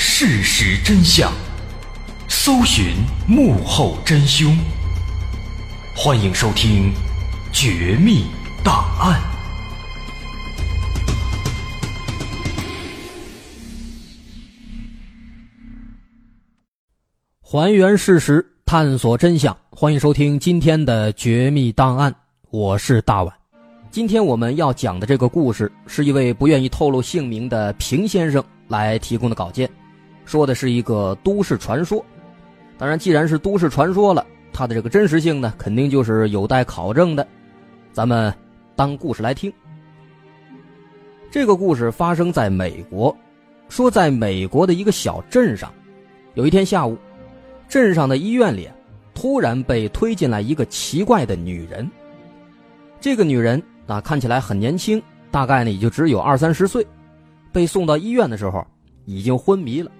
事实真相，搜寻幕后真凶。欢迎收听《绝密档案》，还原事实，探索真相。欢迎收听今天的《绝密档案》，我是大碗。今天我们要讲的这个故事，是一位不愿意透露姓名的平先生来提供的稿件，说的是一个都市传说。当然，既然是都市传说了，它的这个真实性呢，肯定就是有待考证的。咱们当故事来听。这个故事发生在美国，说在美国的一个小镇上，有一天下午，镇上的医院里突然被推进来一个奇怪的女人。这个女人。啊看起来很年轻，大概呢也就只有二三十岁，被送到医院的时候已经昏迷了。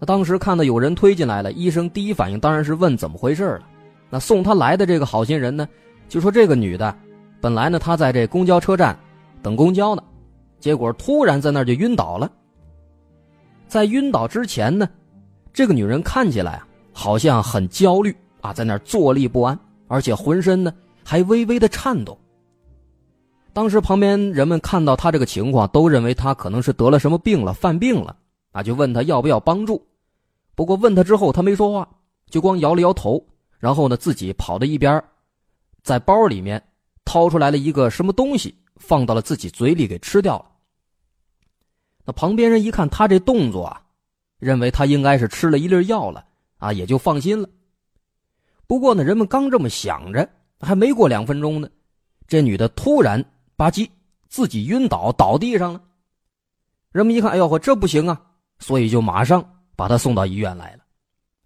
那当时看到有人推进来了，医生第一反应当然是问怎么回事了。那送他来的这个好心人呢，就说这个女的，本来呢她在这公交车站等公交呢，结果突然在那儿就晕倒了。在晕倒之前呢，这个女人看起来啊好像很焦虑啊，在那儿坐立不安，而且浑身呢还微微的颤抖。当时旁边人们看到他这个情况，都认为他可能是得了什么病了，犯病了啊，就问他要不要帮助。不过问他之后，他没说话，就光摇了摇头，然后呢自己跑到一边，在包里面掏出来了一个什么东西，放到了自己嘴里给吃掉了。那旁边人一看他这动作啊，认为他应该是吃了一粒药了啊，也就放心了。不过呢，人们刚这么想着，还没过两分钟呢，这女的突然。吧唧，自己晕倒倒地上了。人们一看，哎呦呵，这不行啊！所以就马上把他送到医院来了，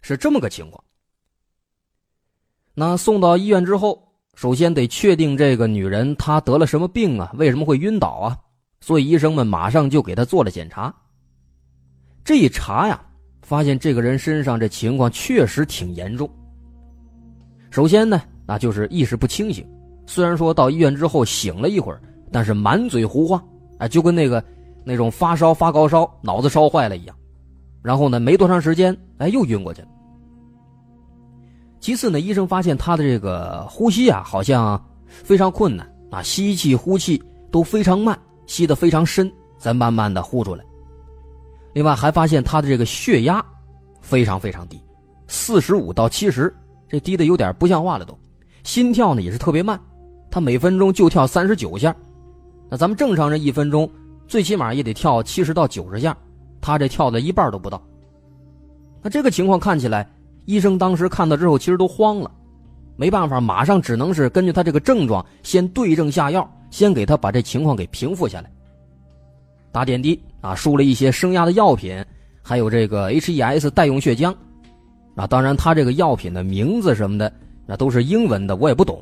是这么个情况。那送到医院之后，首先得确定这个女人她得了什么病啊？为什么会晕倒啊？所以医生们马上就给她做了检查。这一查呀，发现这个人身上这情况确实挺严重。首先呢，那就是意识不清醒。虽然说到医院之后醒了一会儿，但是满嘴胡话，哎，就跟那个那种发烧发高烧、脑子烧坏了一样。然后呢，没多长时间，哎，又晕过去了。其次呢，医生发现他的这个呼吸啊，好像非常困难啊，吸气、呼气都非常慢，吸得非常深，再慢慢的呼出来。另外还发现他的这个血压非常非常低，四十五到七十，这低的有点不像话了都。心跳呢也是特别慢。他每分钟就跳三十九下，那咱们正常人一分钟最起码也得跳七十到九十下，他这跳的一半都不到。那这个情况看起来，医生当时看到之后其实都慌了，没办法，马上只能是根据他这个症状先对症下药，先给他把这情况给平复下来。打点滴啊，输了一些升压的药品，还有这个 HES 代用血浆，啊，当然他这个药品的名字什么的那都是英文的，我也不懂。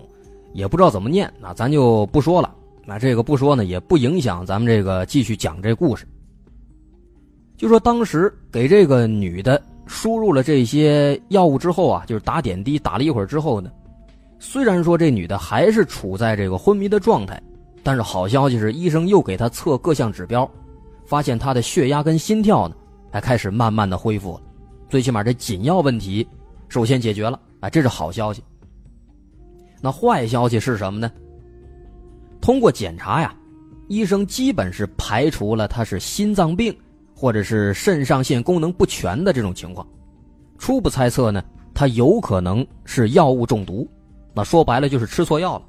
也不知道怎么念，那咱就不说了。那这个不说呢，也不影响咱们这个继续讲这故事。就说当时给这个女的输入了这些药物之后啊，就是打点滴打了一会儿之后呢，虽然说这女的还是处在这个昏迷的状态，但是好消息是，医生又给她测各项指标，发现她的血压跟心跳呢，还开始慢慢的恢复了，最起码这紧要问题首先解决了，啊，这是好消息。那坏消息是什么呢？通过检查呀，医生基本是排除了他是心脏病或者是肾上腺功能不全的这种情况。初步猜测呢，他有可能是药物中毒。那说白了就是吃错药了。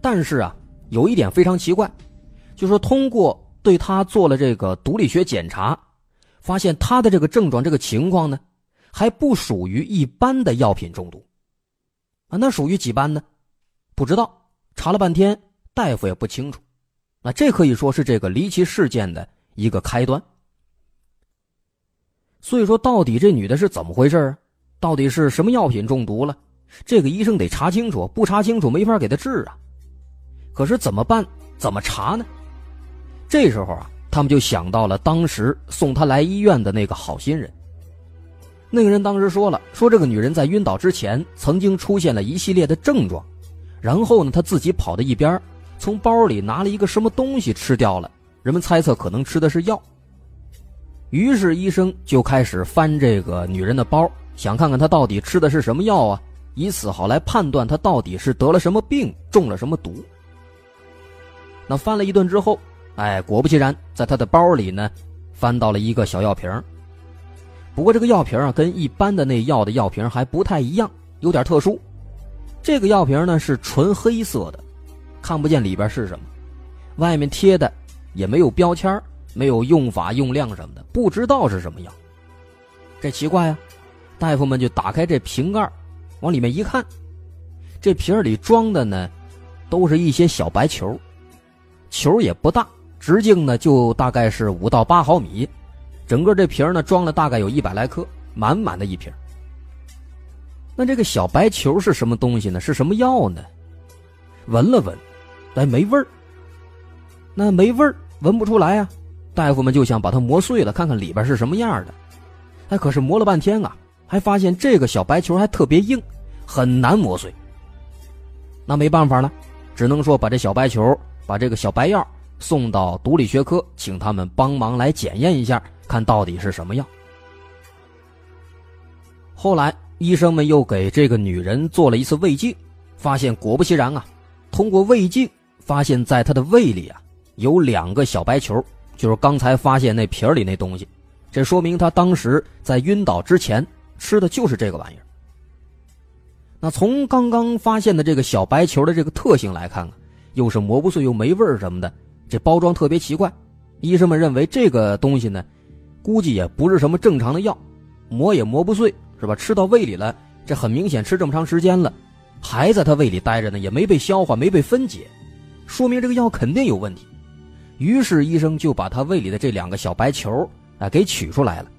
但是啊，有一点非常奇怪，就说通过对他做了这个毒理学检查，发现他的这个症状这个情况呢，还不属于一般的药品中毒。啊，那属于几班呢？不知道，查了半天，大夫也不清楚。那这可以说是这个离奇事件的一个开端。所以说，到底这女的是怎么回事啊？到底是什么药品中毒了？这个医生得查清楚，不查清楚没法给她治啊。可是怎么办？怎么查呢？这时候啊，他们就想到了当时送她来医院的那个好心人。那个人当时说了，说这个女人在晕倒之前曾经出现了一系列的症状，然后呢，她自己跑到一边，从包里拿了一个什么东西吃掉了。人们猜测可能吃的是药。于是医生就开始翻这个女人的包，想看看她到底吃的是什么药啊，以此好来判断她到底是得了什么病，中了什么毒。那翻了一顿之后，哎，果不其然，在她的包里呢，翻到了一个小药瓶。不过这个药瓶啊，跟一般的那药的药瓶还不太一样，有点特殊。这个药瓶呢是纯黑色的，看不见里边是什么，外面贴的也没有标签没有用法用量什么的，不知道是什么药。这奇怪啊！大夫们就打开这瓶盖，往里面一看，这瓶里装的呢，都是一些小白球，球也不大，直径呢就大概是五到八毫米。整个这瓶呢装了大概有一百来颗，满满的一瓶。那这个小白球是什么东西呢？是什么药呢？闻了闻，哎，没味儿。那没味儿，闻不出来啊。大夫们就想把它磨碎了，看看里边是什么样的。哎，可是磨了半天啊，还发现这个小白球还特别硬，很难磨碎。那没办法了，只能说把这小白球，把这个小白药送到毒理学科，请他们帮忙来检验一下。看到底是什么药？后来医生们又给这个女人做了一次胃镜，发现果不其然啊，通过胃镜发现，在她的胃里啊有两个小白球，就是刚才发现那瓶里那东西，这说明他当时在晕倒之前吃的就是这个玩意儿。那从刚刚发现的这个小白球的这个特性来看啊，又是磨不碎又没味什么的，这包装特别奇怪，医生们认为这个东西呢。估计也不是什么正常的药，磨也磨不碎，是吧？吃到胃里了，这很明显吃这么长时间了，还在他胃里待着呢，也没被消化，没被分解，说明这个药肯定有问题。于是医生就把他胃里的这两个小白球啊给取出来了，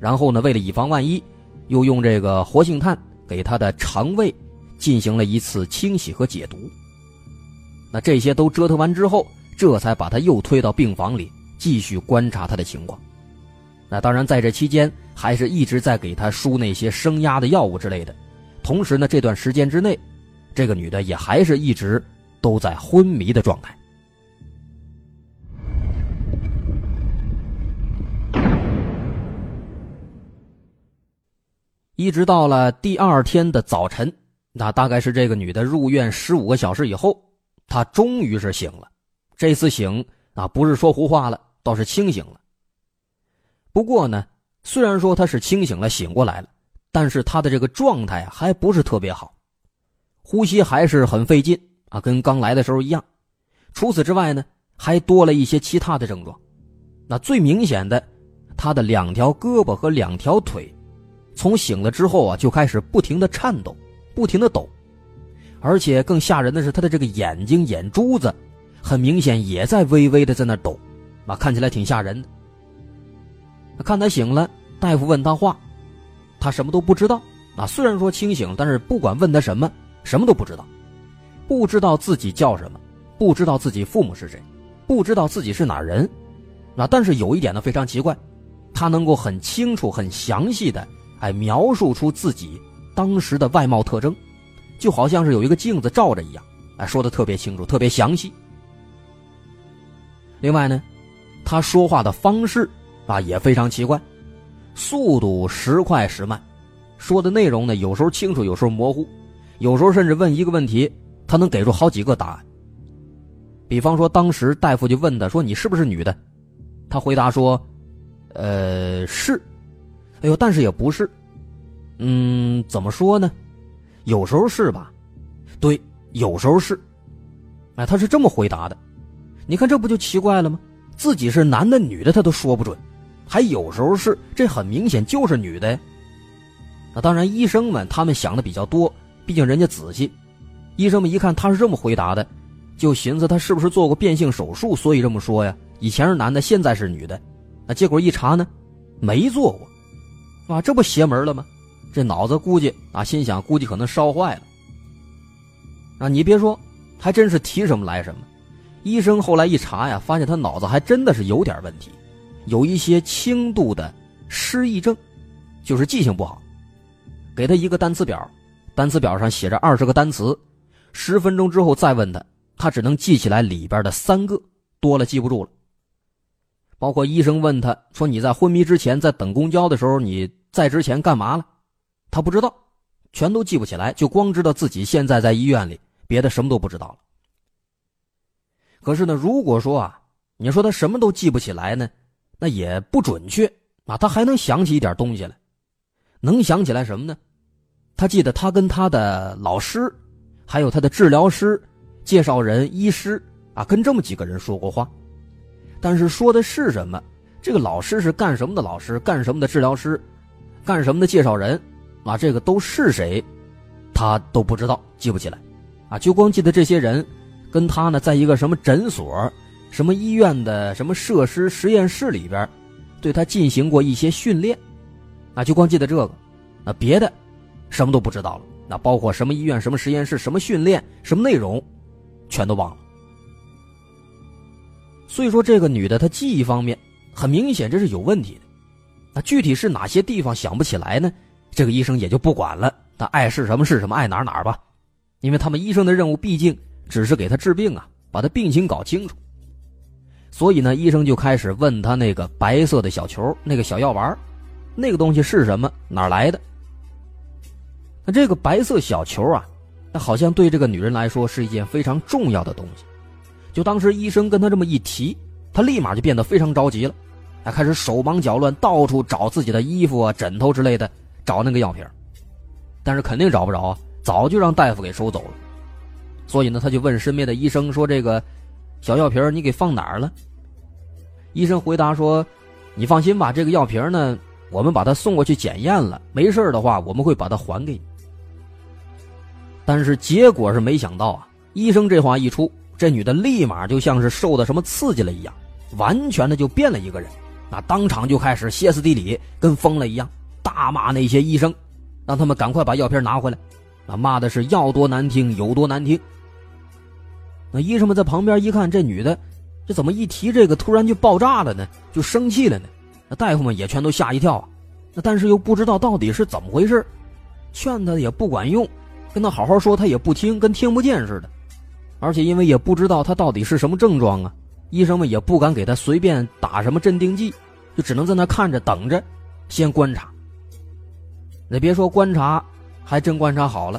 然后呢，为了以防万一，又用这个活性炭给他的肠胃进行了一次清洗和解毒。那这些都折腾完之后，这才把他又推到病房里继续观察他的情况。那当然，在这期间还是一直在给他输那些升压的药物之类的，同时呢，这段时间之内，这个女的也还是一直都在昏迷的状态。一直到了第二天的早晨，那大概是这个女的入院十五个小时以后，她终于是醒了。这次醒啊，不是说胡话了，倒是清醒了。不过呢，虽然说他是清醒了、醒过来了，但是他的这个状态还不是特别好，呼吸还是很费劲啊，跟刚来的时候一样。除此之外呢，还多了一些其他的症状。那最明显的，他的两条胳膊和两条腿，从醒了之后啊，就开始不停的颤抖，不停的抖，而且更吓人的是，他的这个眼睛眼珠子，很明显也在微微的在那抖，啊，看起来挺吓人的。看他醒了，大夫问他话，他什么都不知道。啊，虽然说清醒，但是不管问他什么，什么都不知道，不知道自己叫什么，不知道自己父母是谁，不知道自己是哪人。啊但是有一点呢，非常奇怪，他能够很清楚、很详细的哎描述出自己当时的外貌特征，就好像是有一个镜子照着一样，哎，说的特别清楚、特别详细。另外呢，他说话的方式。啊，也非常奇怪，速度时快时慢，说的内容呢，有时候清楚，有时候模糊，有时候甚至问一个问题，他能给出好几个答案。比方说，当时大夫就问他说：“你是不是女的？”他回答说：“呃，是。”哎呦，但是也不是。嗯，怎么说呢？有时候是吧？对，有时候是。哎，他是这么回答的。你看，这不就奇怪了吗？自己是男的女的，他都说不准。还有时候是，这很明显就是女的。那当然，医生们他们想的比较多，毕竟人家仔细。医生们一看他是这么回答的，就寻思他是不是做过变性手术，所以这么说呀？以前是男的，现在是女的。那结果一查呢，没做过，啊，这不邪门了吗？这脑子估计啊，心想估计可能烧坏了。啊，你别说，还真是提什么来什么。医生后来一查呀，发现他脑子还真的是有点问题。有一些轻度的失忆症，就是记性不好。给他一个单词表，单词表上写着二十个单词，十分钟之后再问他，他只能记起来里边的三个，多了记不住了。包括医生问他说：“你在昏迷之前，在等公交的时候，你在之前干嘛了？”他不知道，全都记不起来，就光知道自己现在在医院里，别的什么都不知道了。可是呢，如果说啊，你说他什么都记不起来呢，那也不准确啊，他还能想起一点东西来，能想起来什么呢？他记得他跟他的老师，还有他的治疗师、介绍人、医师啊，跟这么几个人说过话，但是说的是什么？这个老师是干什么的？老师干什么的？治疗师干什么的？介绍人啊，这个都是谁？他都不知道，记不起来啊，就光记得这些人。跟他呢，在一个什么诊所、什么医院的什么设施实验室里边，对他进行过一些训练，啊，就光记得这个，那别的什么都不知道了。那包括什么医院、什么实验室、什么训练、什么内容，全都忘了。所以说，这个女的她记忆方面很明显这是有问题的。那具体是哪些地方想不起来呢？这个医生也就不管了，他爱是什么是什么，爱哪哪吧，因为他们医生的任务毕竟。只是给他治病啊，把他病情搞清楚。所以呢，医生就开始问他那个白色的小球，那个小药丸，那个东西是什么？哪来的？那这个白色小球啊，那好像对这个女人来说是一件非常重要的东西。就当时医生跟他这么一提，他立马就变得非常着急了，还开始手忙脚乱，到处找自己的衣服啊、枕头之类的，找那个药瓶。但是肯定找不着啊，早就让大夫给收走了。所以呢，他就问身边的医生说：“这个小药瓶你给放哪儿了？”医生回答说：“你放心吧，这个药瓶呢，我们把它送过去检验了，没事的话，我们会把它还给你。”但是结果是没想到啊，医生这话一出，这女的立马就像是受到什么刺激了一样，完全的就变了一个人，那当场就开始歇斯底里，跟疯了一样，大骂那些医生，让他们赶快把药片拿回来，啊，骂的是要多难听有多难听。那医生们在旁边一看，这女的，这怎么一提这个突然就爆炸了呢？就生气了呢？那大夫们也全都吓一跳啊！那但是又不知道到底是怎么回事，劝他也不管用，跟他好好说他也不听，跟听不见似的。而且因为也不知道他到底是什么症状啊，医生们也不敢给他随便打什么镇定剂，就只能在那看着等着，先观察。那别说观察，还真观察好了。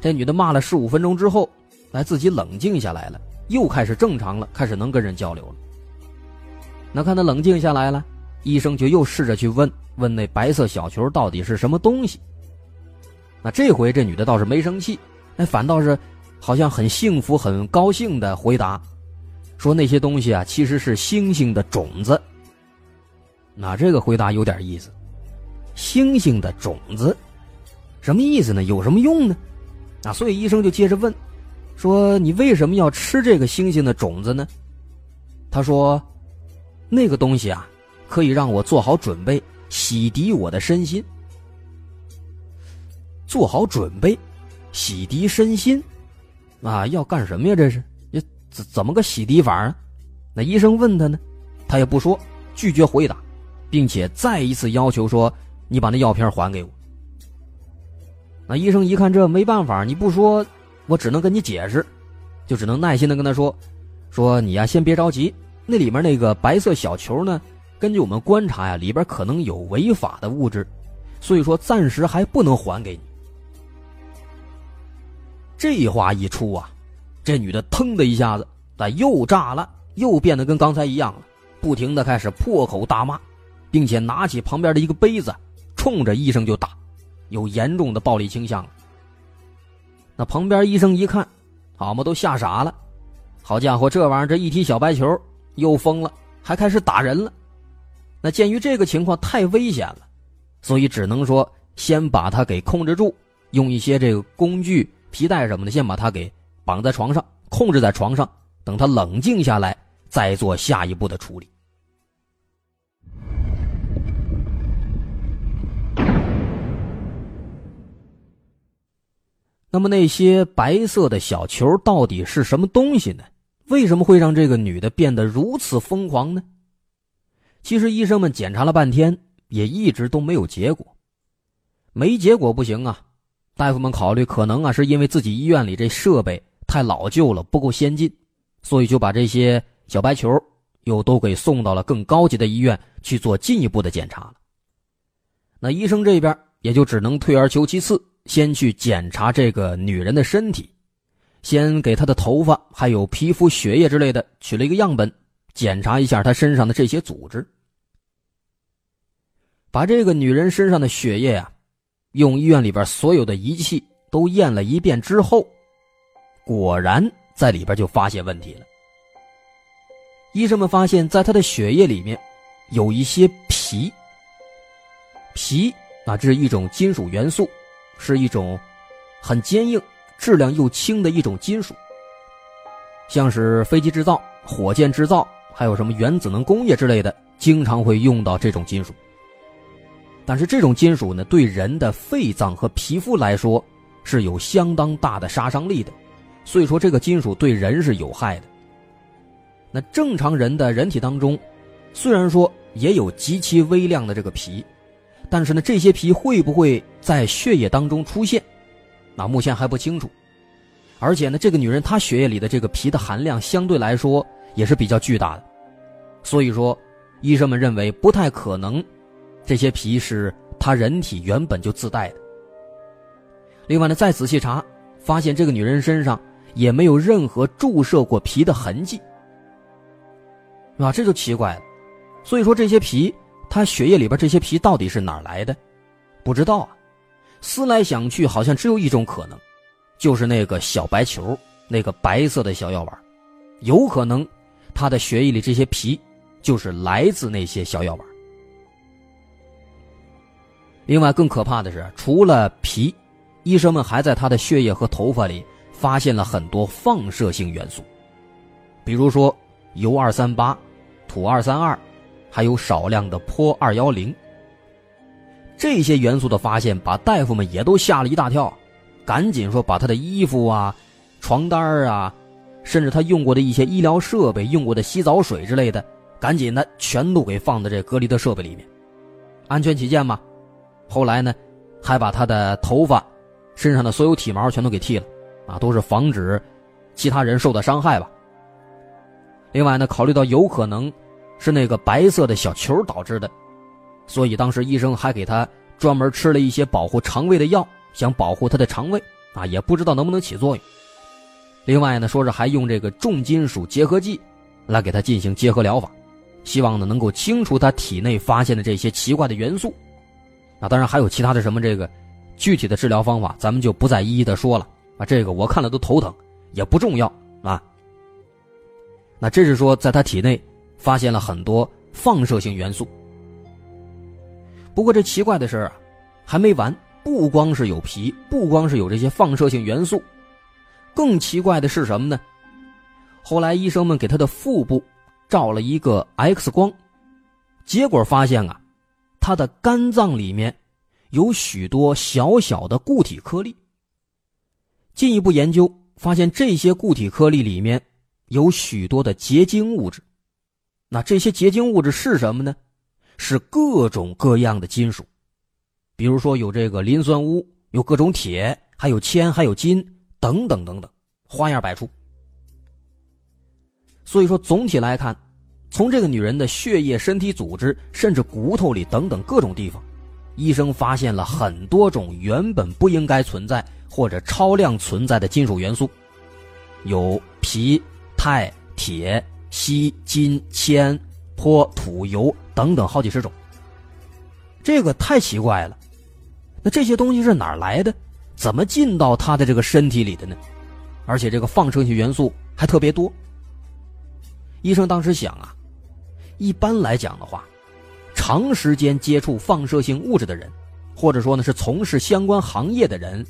这女的骂了十五分钟之后。来，自己冷静下来了，又开始正常了，开始能跟人交流了。那看他冷静下来了，医生就又试着去问问那白色小球到底是什么东西。那这回这女的倒是没生气，哎，反倒是好像很幸福、很高兴的回答，说那些东西啊其实是星星的种子。那这个回答有点意思，星星的种子，什么意思呢？有什么用呢？啊，所以医生就接着问。说你为什么要吃这个星星的种子呢？他说，那个东西啊，可以让我做好准备，洗涤我的身心。做好准备，洗涤身心，啊，要干什么呀？这是，怎怎么个洗涤法啊？那医生问他呢，他也不说，拒绝回答，并且再一次要求说：“你把那药片还给我。”那医生一看这没办法，你不说。我只能跟你解释，就只能耐心的跟他说，说你呀，先别着急，那里面那个白色小球呢，根据我们观察呀，里边可能有违法的物质，所以说暂时还不能还给你。这话一出啊，这女的腾的一下子，咋又炸了，又变得跟刚才一样了，不停的开始破口大骂，并且拿起旁边的一个杯子，冲着医生就打，有严重的暴力倾向。那旁边医生一看，好嘛，都吓傻了。好家伙，这玩意儿这一踢小白球又疯了，还开始打人了。那鉴于这个情况太危险了，所以只能说先把他给控制住，用一些这个工具、皮带什么的，先把他给绑在床上，控制在床上，等他冷静下来，再做下一步的处理。那么那些白色的小球到底是什么东西呢？为什么会让这个女的变得如此疯狂呢？其实医生们检查了半天，也一直都没有结果。没结果不行啊！大夫们考虑，可能啊是因为自己医院里这设备太老旧了，不够先进，所以就把这些小白球又都给送到了更高级的医院去做进一步的检查了。那医生这边也就只能退而求其次，先去检查这个女人的身体，先给她的头发、还有皮肤、血液之类的取了一个样本，检查一下她身上的这些组织。把这个女人身上的血液啊，用医院里边所有的仪器都验了一遍之后，果然在里边就发现问题了。医生们发现，在他的血液里面有一些皮。皮啊，这是一种金属元素，是一种很坚硬、质量又轻的一种金属。像是飞机制造、火箭制造，还有什么原子能工业之类的，经常会用到这种金属。但是这种金属呢，对人的肺脏和皮肤来说是有相当大的杀伤力的，所以说这个金属对人是有害的。那正常人的人体当中，虽然说也有极其微量的这个皮，但是呢，这些皮会不会在血液当中出现，那目前还不清楚。而且呢，这个女人她血液里的这个皮的含量相对来说也是比较巨大的，所以说医生们认为不太可能。这些皮是她人体原本就自带的。另外呢，再仔细查，发现这个女人身上也没有任何注射过皮的痕迹，啊，这就奇怪了。所以说这些皮，他血液里边这些皮到底是哪来的？不知道啊。思来想去，好像只有一种可能，就是那个小白球，那个白色的小药丸，有可能他的血液里这些皮就是来自那些小药丸。另外，更可怕的是，除了皮，医生们还在他的血液和头发里发现了很多放射性元素，比如说铀二三八、土二三二，还有少量的钋二幺零。这些元素的发现，把大夫们也都吓了一大跳，赶紧说把他的衣服啊、床单啊，甚至他用过的一些医疗设备、用过的洗澡水之类的，赶紧的全都给放在这隔离的设备里面，安全起见嘛。后来呢，还把他的头发、身上的所有体毛全都给剃了，啊，都是防止其他人受到伤害吧。另外呢，考虑到有可能是那个白色的小球导致的，所以当时医生还给他专门吃了一些保护肠胃的药，想保护他的肠胃啊，也不知道能不能起作用。另外呢，说是还用这个重金属结合剂来给他进行结合疗法，希望呢能够清除他体内发现的这些奇怪的元素。那当然还有其他的什么这个具体的治疗方法，咱们就不再一一的说了啊。这个我看了都头疼，也不重要啊。那这是说在他体内发现了很多放射性元素。不过这奇怪的事啊还没完，不光是有皮，不光是有这些放射性元素，更奇怪的是什么呢？后来医生们给他的腹部照了一个 X 光，结果发现啊。他的肝脏里面有许多小小的固体颗粒。进一步研究发现，这些固体颗粒里面有许多的结晶物质。那这些结晶物质是什么呢？是各种各样的金属，比如说有这个磷酸钨，有各种铁，还有铅，还有金，等等等等，花样百出。所以说，总体来看。从这个女人的血液、身体组织，甚至骨头里等等各种地方，医生发现了很多种原本不应该存在或者超量存在的金属元素，有铍、钛、铁、锡、金、铅、钋、土、铀等等好几十种。这个太奇怪了，那这些东西是哪儿来的？怎么进到他的这个身体里的呢？而且这个放射性元素还特别多。医生当时想啊。一般来讲的话，长时间接触放射性物质的人，或者说呢是从事相关行业的人，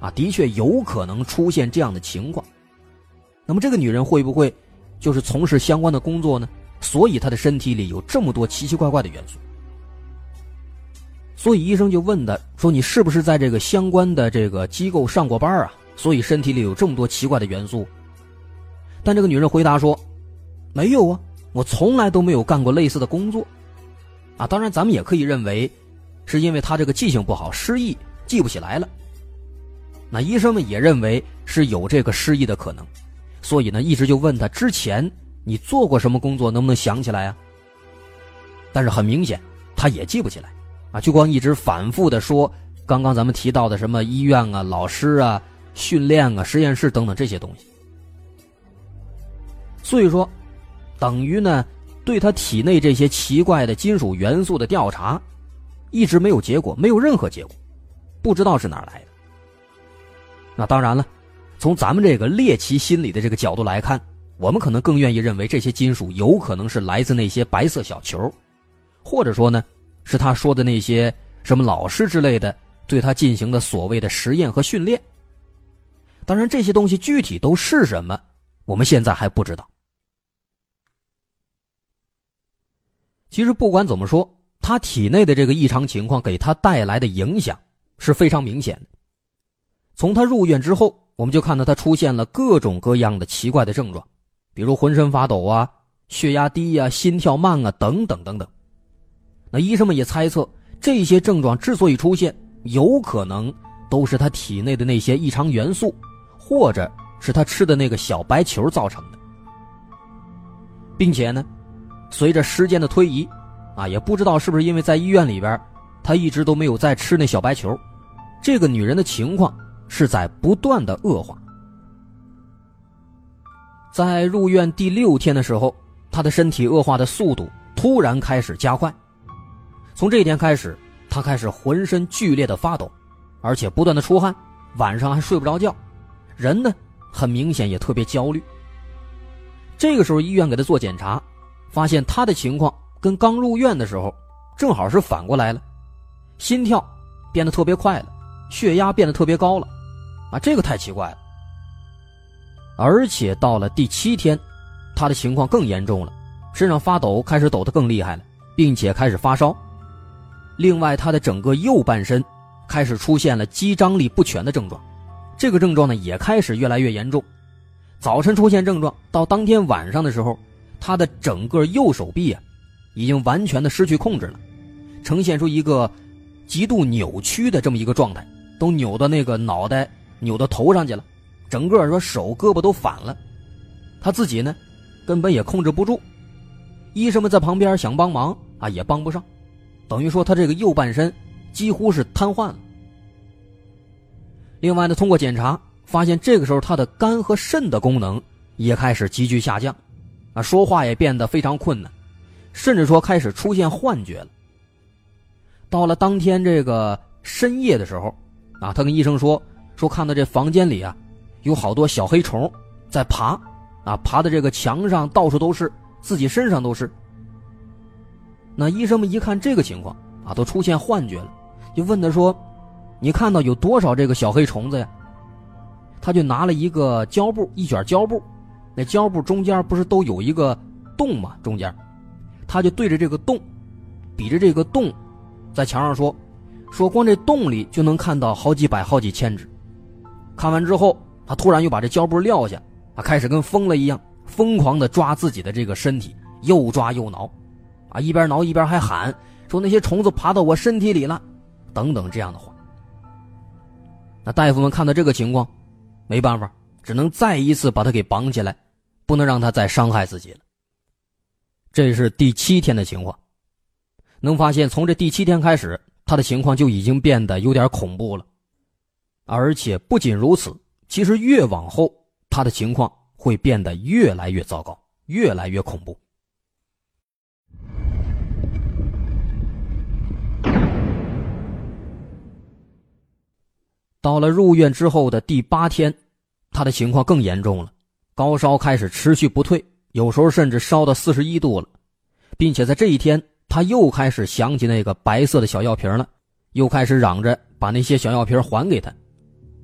啊，的确有可能出现这样的情况。那么这个女人会不会就是从事相关的工作呢？所以她的身体里有这么多奇奇怪怪的元素。所以医生就问她说：“你是不是在这个相关的这个机构上过班啊？所以身体里有这么多奇怪的元素？”但这个女人回答说：“没有啊。”我从来都没有干过类似的工作，啊，当然咱们也可以认为，是因为她这个记性不好，失忆记不起来了。那医生们也认为是有这个失忆的可能，所以呢，一直就问他之前你做过什么工作？能不能想起来啊？但是很明显，他也记不起来，啊，就光一直反复的说刚刚咱们提到的什么医院啊、老师啊、训练啊、实验室等等这些东西。所以说，等于呢，对他体内这些奇怪的金属元素的调查，一直没有结果，没有任何结果，不知道是哪来的。那当然了，从咱们这个猎奇心理的这个角度来看，我们可能更愿意认为这些金属有可能是来自那些白色小球，或者说呢，是他说的那些什么老师之类的对他进行的所谓的实验和训练。当然，这些东西具体都是什么，我们现在还不知道。其实不管怎么说，他体内的这个异常情况给他带来的影响是非常明显的。从他入院之后，我们就看到他出现了各种各样的奇怪的症状，比如浑身发抖啊、血压低呀、心跳慢啊等等等等。那医生们也猜测，这些症状之所以出现，有可能都是他体内的那些异常元素，或者是他吃的那个小白球造成的，并且呢，随着时间的推移，啊，也不知道是不是因为在医院里边，他一直都没有再吃那小白球，这个女人的情况。是在不断的恶化。在入院第六天的时候，他的身体恶化的速度突然开始加快。从这一天开始，他开始浑身剧烈的发抖，而且不断的出汗，晚上还睡不着觉，人呢很明显也特别焦虑。这个时候，医院给他做检查，发现他的情况跟刚入院的时候正好是反过来了，心跳变得特别快了，血压变得特别高了。啊，这个太奇怪了。而且到了第七天，他的情况更严重了，身上发抖，开始抖得更厉害了，并且开始发烧。另外，他的整个右半身开始出现了肌张力不全的症状，这个症状呢也开始越来越严重。早晨出现症状，到当天晚上的时候，他的整个右手臂啊，已经完全的失去控制了，呈现出一个极度扭曲的这么一个状态，都扭到那个脑袋。扭到头上去了，整个说手胳膊都反了，他自己呢，根本也控制不住。医生们在旁边想帮忙啊，也帮不上，等于说他这个右半身几乎是瘫痪了。另外呢，通过检查发现，这个时候他的肝和肾的功能也开始急剧下降，啊，说话也变得非常困难，甚至说开始出现幻觉了。到了当天这个深夜的时候，啊，他跟医生说。说看到这房间里啊，有好多小黑虫在爬，啊，爬的这个墙上到处都是，自己身上都是。那医生们一看这个情况啊，都出现幻觉了，就问他说：“你看到有多少这个小黑虫子呀？”他就拿了一个胶布，一卷胶布，那胶布中间不是都有一个洞吗？中间，他就对着这个洞，比着这个洞，在墙上说：“说光这洞里就能看到好几百、好几千只。”看完之后，他突然又把这胶布撂下，他开始跟疯了一样，疯狂的抓自己的这个身体，又抓又挠，啊，一边挠一边还喊说那些虫子爬到我身体里了，等等这样的话。那大夫们看到这个情况，没办法，只能再一次把他给绑起来，不能让他再伤害自己了。这是第七天的情况，能发现从这第七天开始，他的情况就已经变得有点恐怖了。而且不仅如此，其实越往后，他的情况会变得越来越糟糕，越来越恐怖。到了入院之后的第八天，他的情况更严重了，高烧开始持续不退，有时候甚至烧到四十一度了，并且在这一天，他又开始想起那个白色的小药瓶了，又开始嚷着把那些小药瓶还给他。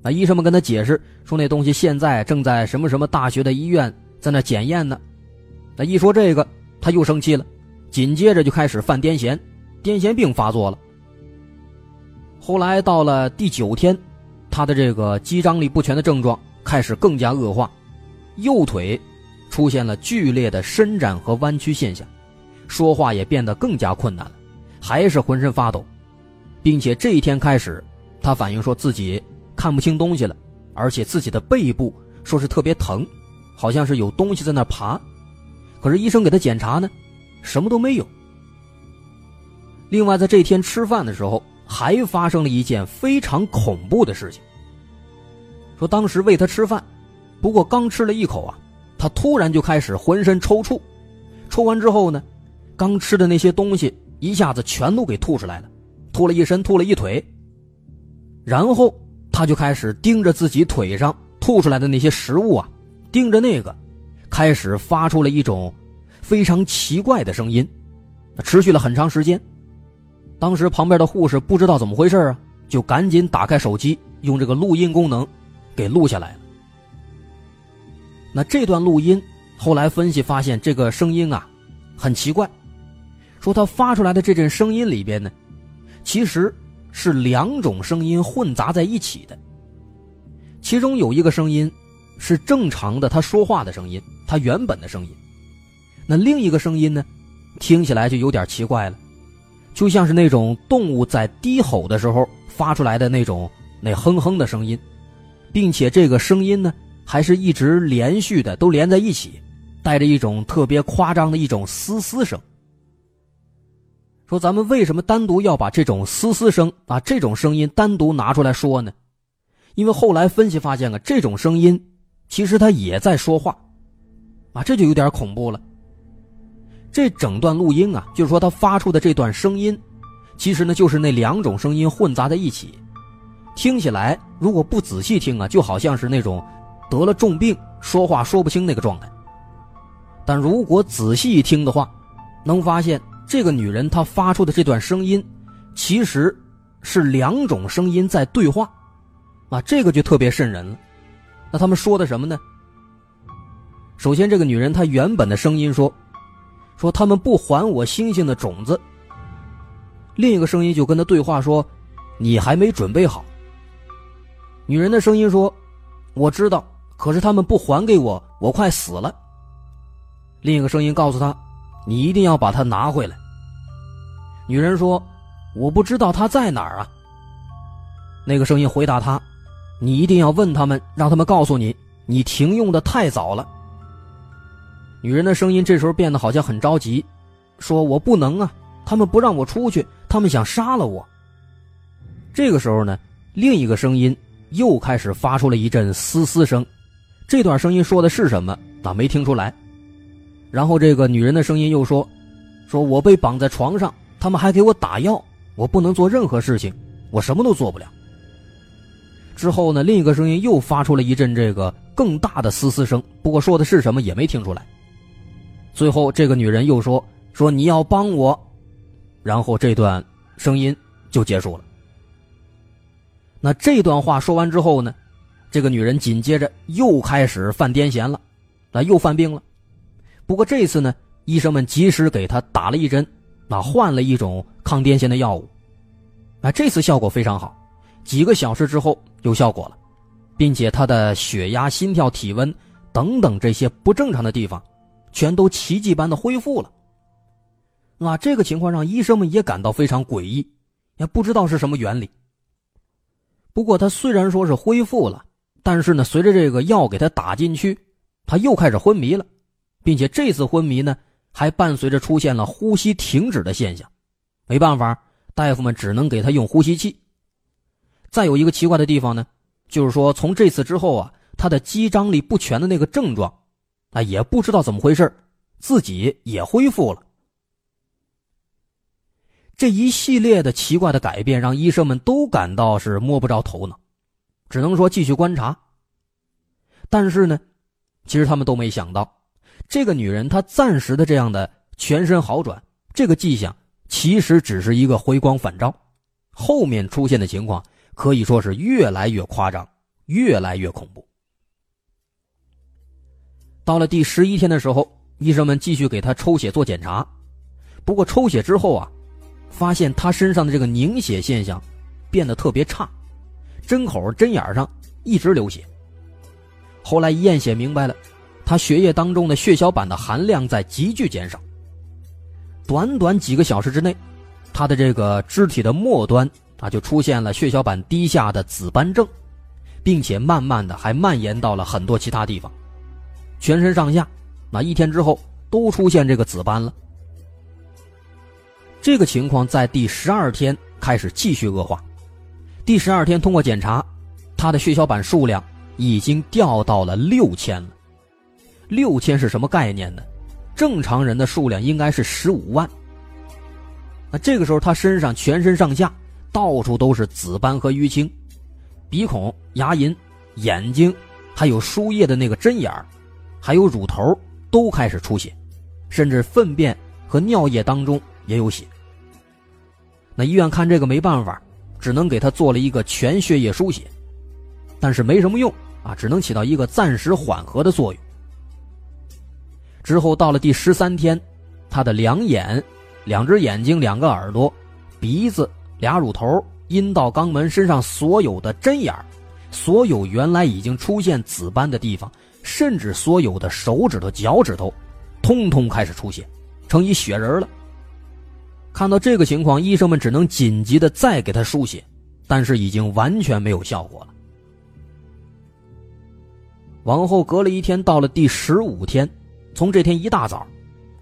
那医生们跟他解释说，那东西现在正在什么什么大学的医院在那检验呢。那一说这个，他又生气了，紧接着就开始犯癫痫，癫痫病发作了。后来到了第九天，他的这个肌张力不全的症状开始更加恶化，右腿出现了剧烈的伸展和弯曲现象，说话也变得更加困难了，还是浑身发抖，并且这一天开始，他反映说自己。看不清东西了，而且自己的背部说是特别疼，好像是有东西在那爬，可是医生给他检查呢，什么都没有。另外，在这天吃饭的时候，还发生了一件非常恐怖的事情。说当时喂他吃饭，不过刚吃了一口啊，他突然就开始浑身抽搐，抽完之后呢，刚吃的那些东西一下子全都给吐出来了，吐了一身，吐了一腿。然后他就开始盯着自己腿上吐出来的那些食物啊，盯着那个，开始发出了一种非常奇怪的声音，持续了很长时间。当时旁边的护士不知道怎么回事啊，就赶紧打开手机，用这个录音功能给录下来了。那这段录音后来分析发现，这个声音啊很奇怪，说他发出来的这阵声音里边呢，其实是两种声音混杂在一起的。其中有一个声音是正常的他说话的声音，他原本的声音。那另一个声音呢，听起来就有点奇怪了。就像是那种动物在低吼的时候发出来的那种那哼哼的声音，并且这个声音呢还是一直连续的，都连在一起，带着一种特别夸张的一种嘶嘶声。说咱们为什么单独要把这种嘶嘶声啊这种声音单独拿出来说呢？因为后来分析发现啊，这种声音其实它也在说话，啊这就有点恐怖了。这整段录音啊，就是说他发出的这段声音，其实呢就是那两种声音混杂在一起，听起来如果不仔细听啊，就好像是那种得了重病说话说不清那个状态。但如果仔细一听的话，能发现这个女人她发出的这段声音，其实是两种声音在对话，啊，这个就特别瘆人了。那他们说的什么呢？首先，这个女人她原本的声音说。说他们不还我星星的种子。另一个声音就跟他对话说：“你还没准备好。”女人的声音说：“我知道，可是他们不还给我，我快死了。”另一个声音告诉他：“你一定要把它拿回来。”女人说：“我不知道他在哪儿啊。”那个声音回答他：“你一定要问他们，让他们告诉你，你停用的太早了。”女人的声音这时候变得好像很着急，说：“我不能啊，他们不让我出去，他们想杀了我。”这个时候呢，另一个声音又开始发出了一阵嘶嘶声，这段声音说的是什么？咋，没听出来。然后这个女人的声音又说：“说我被绑在床上，他们还给我打药，我不能做任何事情，我什么都做不了。”之后呢，另一个声音又发出了一阵这个更大的嘶嘶声，不过说的是什么也没听出来。最后，这个女人又说：“说你要帮我。”然后这段声音就结束了。那这段话说完之后呢，这个女人紧接着又开始犯癫痫了，那又犯病了。不过这次呢，医生们及时给他打了一针，那换了一种抗癫痫的药物。啊，这次效果非常好，几个小时之后有效果了，并且他的血压、心跳、体温等等这些不正常的地方。全都奇迹般的恢复了。啊，这个情况让医生们也感到非常诡异，也不知道是什么原理。不过他虽然说是恢复了，但是呢，随着这个药给他打进去，他又开始昏迷了，并且这次昏迷呢，还伴随着出现了呼吸停止的现象。没办法，大夫们只能给他用呼吸器。再有一个奇怪的地方呢，就是说从这次之后啊，他的肌张力不全的那个症状。啊，也不知道怎么回事自己也恢复了。这一系列的奇怪的改变，让医生们都感到是摸不着头脑，只能说继续观察。但是呢，其实他们都没想到，这个女人她暂时的这样的全身好转，这个迹象其实只是一个回光返照，后面出现的情况可以说是越来越夸张，越来越恐怖。到了第十一天的时候，医生们继续给他抽血做检查。不过抽血之后啊，发现他身上的这个凝血现象变得特别差，针口、针眼上一直流血。后来一验血明白了，他血液当中的血小板的含量在急剧减少。短短几个小时之内，他的这个肢体的末端啊就出现了血小板低下的紫斑症，并且慢慢的还蔓延到了很多其他地方。全身上下，那一天之后都出现这个紫斑了。这个情况在第十二天开始继续恶化。第十二天通过检查，他的血小板数量已经掉到了六千了。六千是什么概念呢？正常人的数量应该是十五万。那这个时候，他身上全身上下到处都是紫斑和淤青，鼻孔、牙龈、眼睛，还有输液的那个针眼还有乳头都开始出血，甚至粪便和尿液当中也有血。那医院看这个没办法，只能给他做了一个全血液输血，但是没什么用啊，只能起到一个暂时缓和的作用。之后到了第十三天，他的两眼。两只眼睛、两个耳朵、鼻子、俩乳头、阴道、肛门身上所有的针眼所有原来已经出现紫斑的地方，甚至所有的手指头、脚趾头，通通开始出血，成一血人了。看到这个情况，医生们只能紧急的再给他输血，但是已经完全没有效果了。往后隔了一天，到了第十五天，从这天一大早，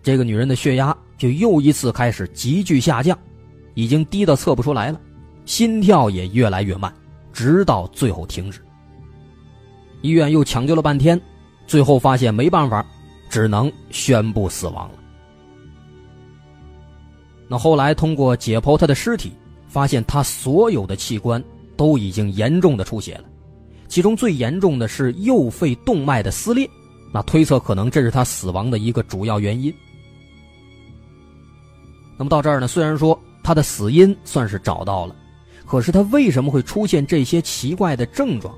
这个女人的血压。就又一次开始急剧下降，已经低到测不出来了，心跳也越来越慢，直到最后停止。医院又抢救了半天，最后发现没办法，只能宣布死亡了。那后来通过解剖他的尸体，发现他所有的器官都已经严重的出血了，其中最严重的是右肺动脉的撕裂，那推测可能这是他死亡的一个主要原因。那么到这儿呢？虽然说他的死因算是找到了，可是他为什么会出现这些奇怪的症状？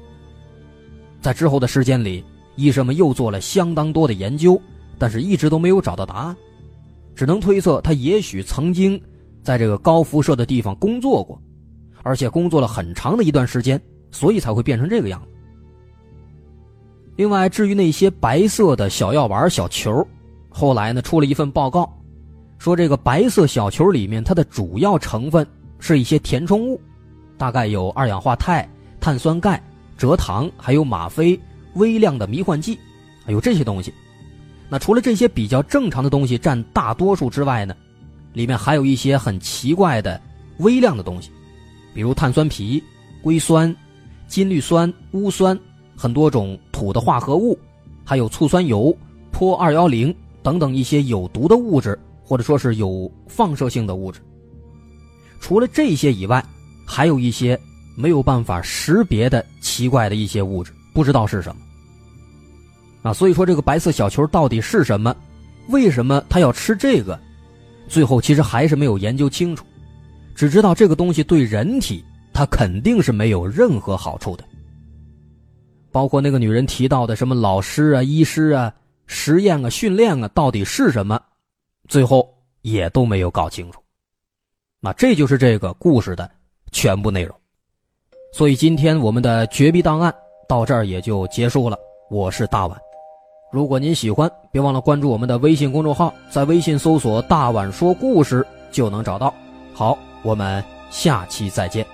在之后的时间里，医生们又做了相当多的研究，但是一直都没有找到答案，只能推测他也许曾经在这个高辐射的地方工作过，而且工作了很长的一段时间，所以才会变成这个样子。另外，至于那些白色的小药丸、小球，后来呢出了一份报告。说这个白色小球里面，它的主要成分是一些填充物，大概有二氧化钛、碳酸钙、蔗糖，还有吗啡、微量的迷幻剂，有这些东西。那除了这些比较正常的东西占大多数之外呢，里面还有一些很奇怪的微量的东西，比如碳酸皮、硅酸、金氯酸、钨酸，很多种土的化合物，还有醋酸油、钋二幺零等等一些有毒的物质。或者说是有放射性的物质。除了这些以外，还有一些没有办法识别的奇怪的一些物质，不知道是什么。啊，所以说这个白色小球到底是什么？为什么它要吃这个？最后其实还是没有研究清楚，只知道这个东西对人体它肯定是没有任何好处的。包括那个女人提到的什么老师啊、医师啊、实验啊、训练啊，到底是什么？最后也都没有搞清楚，那这就是这个故事的全部内容。所以今天我们的绝密档案到这儿也就结束了。我是大碗，如果您喜欢，别忘了关注我们的微信公众号，在微信搜索“大碗说故事”就能找到。好，我们下期再见。